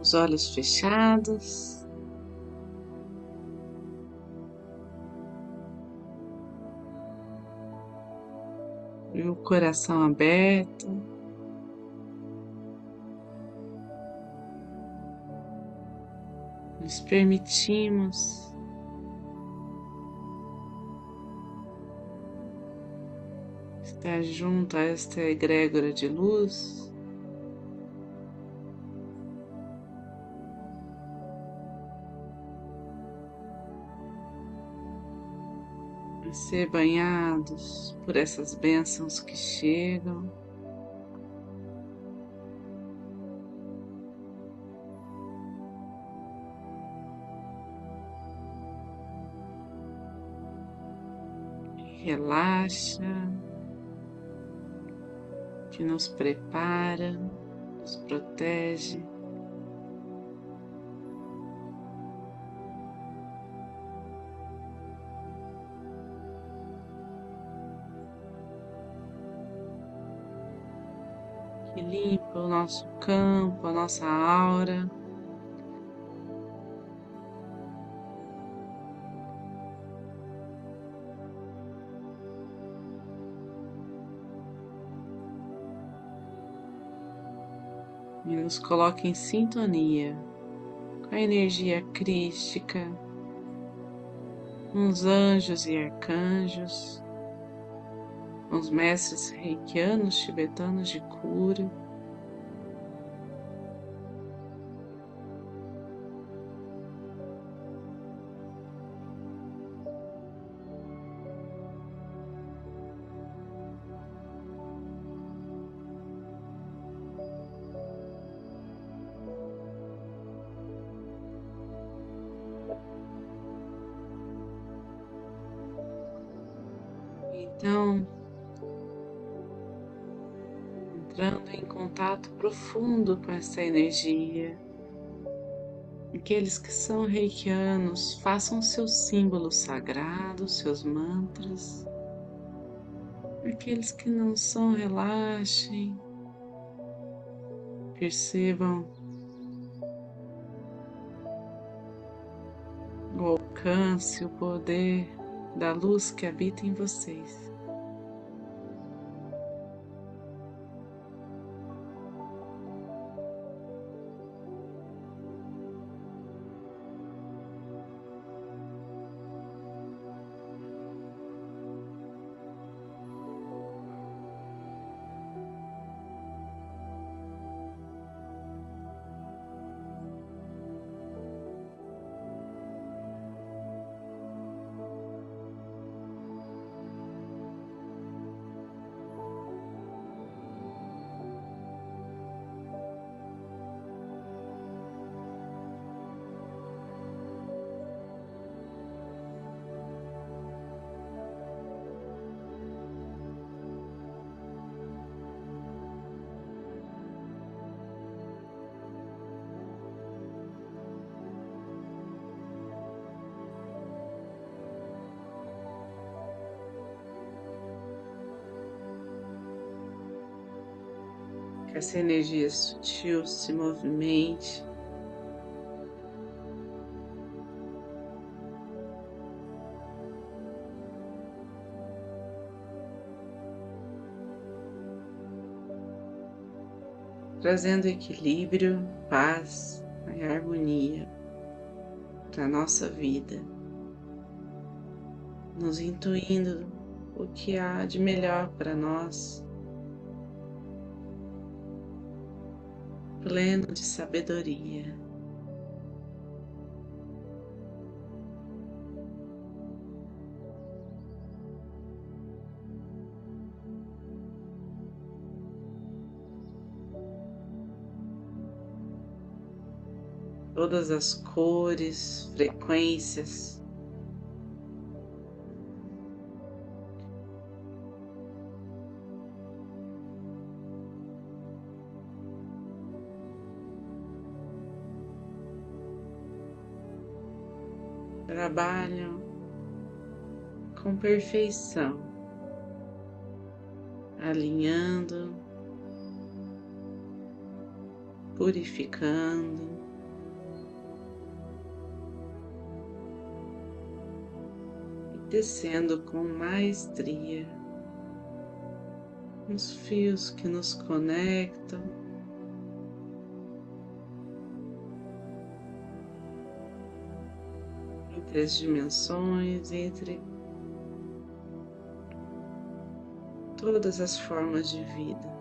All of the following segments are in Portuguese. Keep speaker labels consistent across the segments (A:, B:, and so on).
A: os olhos fechados. E o coração aberto. Nos permitimos estar junto a esta egrégora de luz. Ser banhados por essas bênçãos que chegam. Relaxa, que nos prepara, nos protege. Limpa o nosso campo, a nossa aura. E nos coloca em sintonia com a energia crística, os anjos e arcanjos os mestres reikianos tibetanos de cura. Então, entrando em contato profundo com essa energia. Aqueles que são reikianos, façam seus símbolos sagrados, seus mantras. Aqueles que não são, relaxem. Percebam o alcance, o poder da luz que habita em vocês. Que essa energia sutil se movimente. Trazendo equilíbrio, paz e harmonia para a nossa vida, nos intuindo o que há de melhor para nós pleno de sabedoria. Todas as cores, frequências, trabalham com perfeição, alinhando, purificando. tecendo Descendo com maestria os fios que nos conectam Entre as dimensões, entre todas as formas de vida.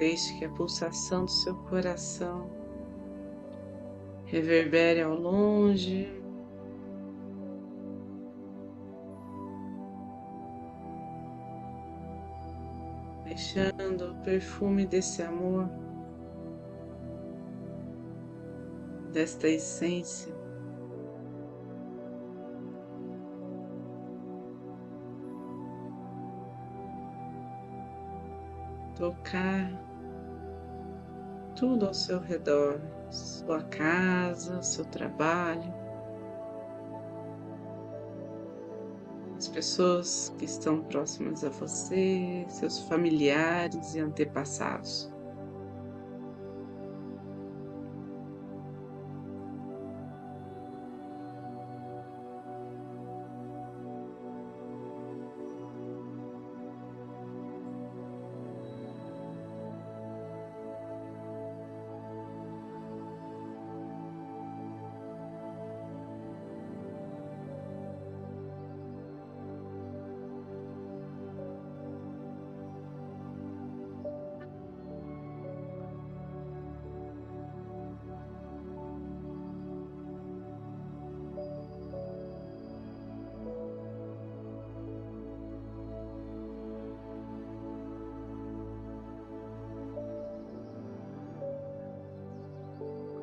A: Deixe que a pulsação do seu coração reverbere ao longe. Deixando o perfume desse amor, desta essência. Tocar tudo ao seu redor, sua casa, seu trabalho, as pessoas que estão próximas a você, seus familiares e antepassados.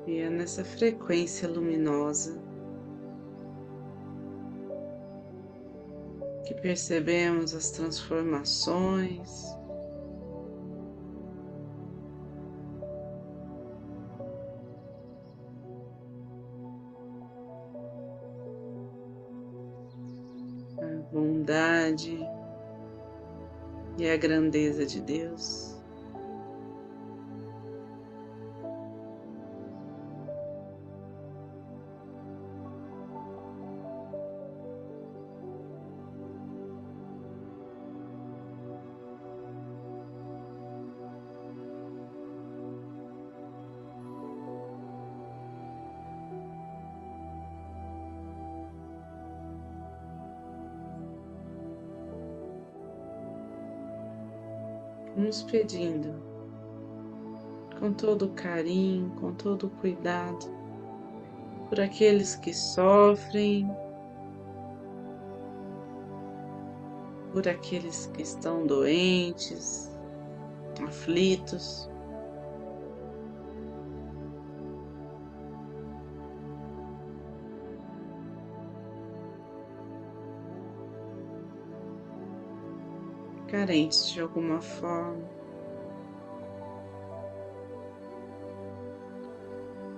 A: E é nessa frequência luminosa que percebemos as transformações. A bondade e a grandeza de Deus. Nos pedindo, com todo carinho, com todo cuidado, por aqueles que sofrem, por aqueles que estão doentes, aflitos. Carentes de alguma forma.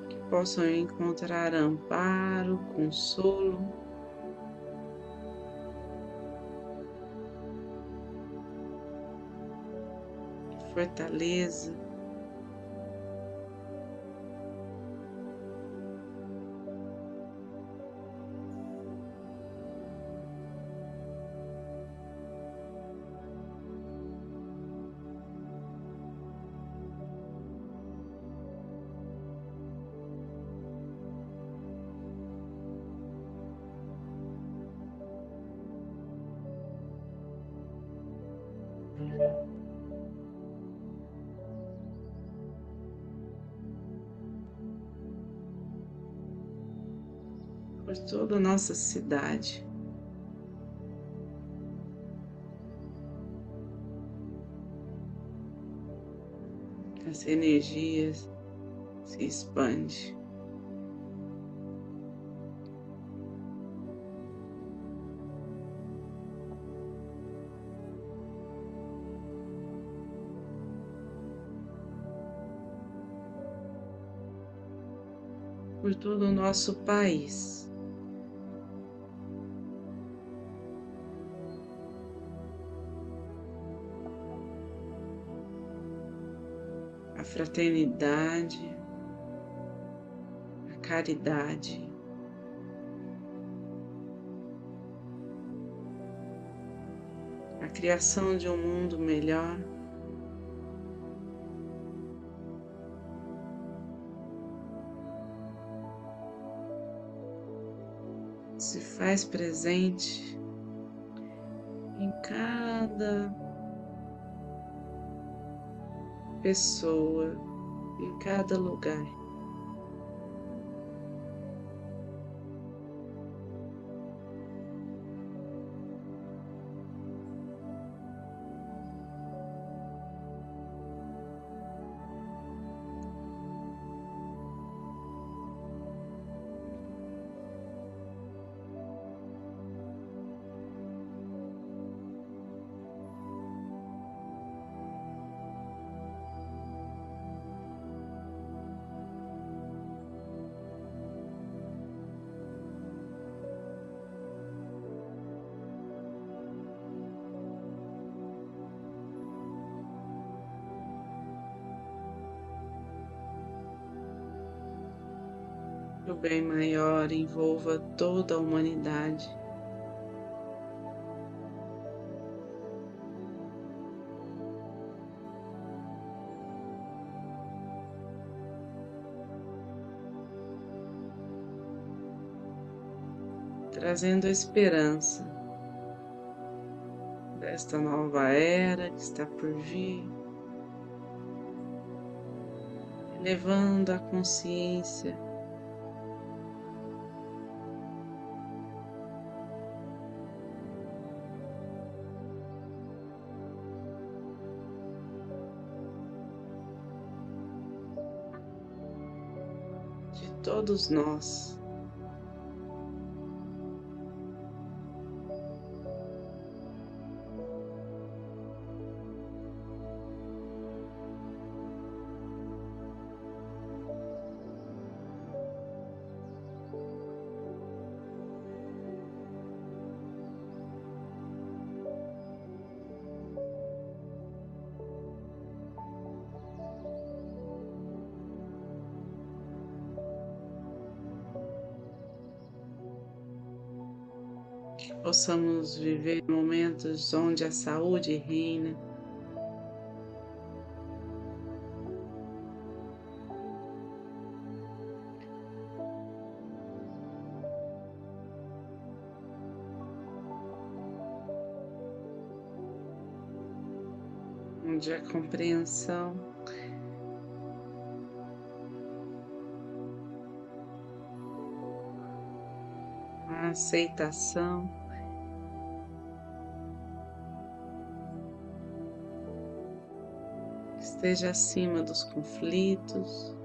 A: Que possam encontrar amparo, consolo. Fortaleza. por toda a nossa cidade. as energias se expande. por todo o nosso país. A fraternidade, a caridade, a criação de um mundo melhor. se faz presente em cada pessoa, em cada lugar. Bem maior envolva toda a humanidade. Trazendo a esperança desta nova era que está por vir, elevando a consciência todos nós. Possamos viver momentos onde a saúde reina. Onde a compreensão aceitação esteja acima dos conflitos.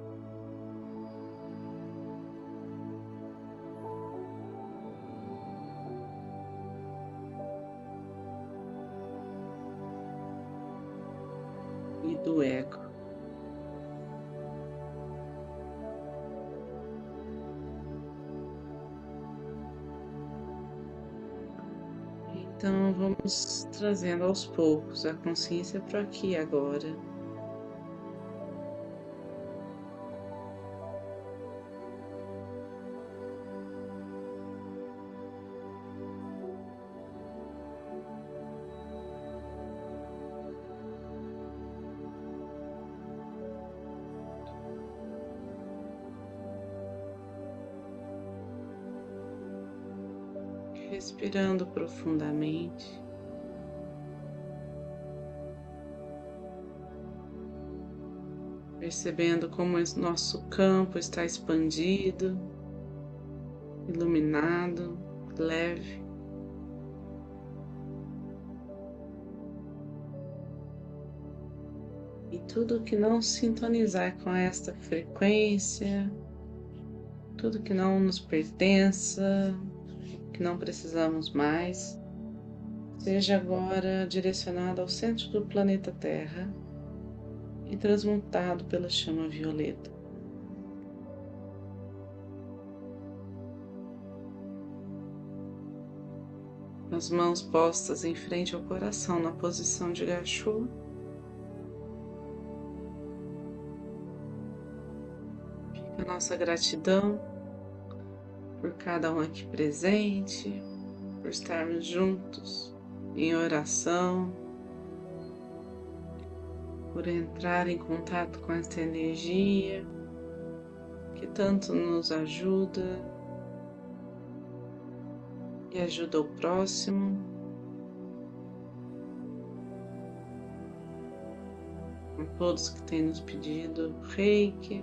A: E do ego. Então vamos trazendo aos poucos a consciência para aqui agora. Respirando profundamente. Percebendo como nosso campo está expandido, iluminado, leve. E tudo que não sintonizar com esta frequência, tudo que não nos pertença, que não precisamos mais, seja agora direcionado ao centro do planeta Terra e transmutado pela chama violeta. As mãos postas em frente ao coração na posição de gachô. Fica a nossa gratidão por cada um aqui presente, por estarmos juntos em oração, por entrar em contato com esta energia que tanto nos ajuda e ajuda o próximo. Com todos que têm nos pedido reiki.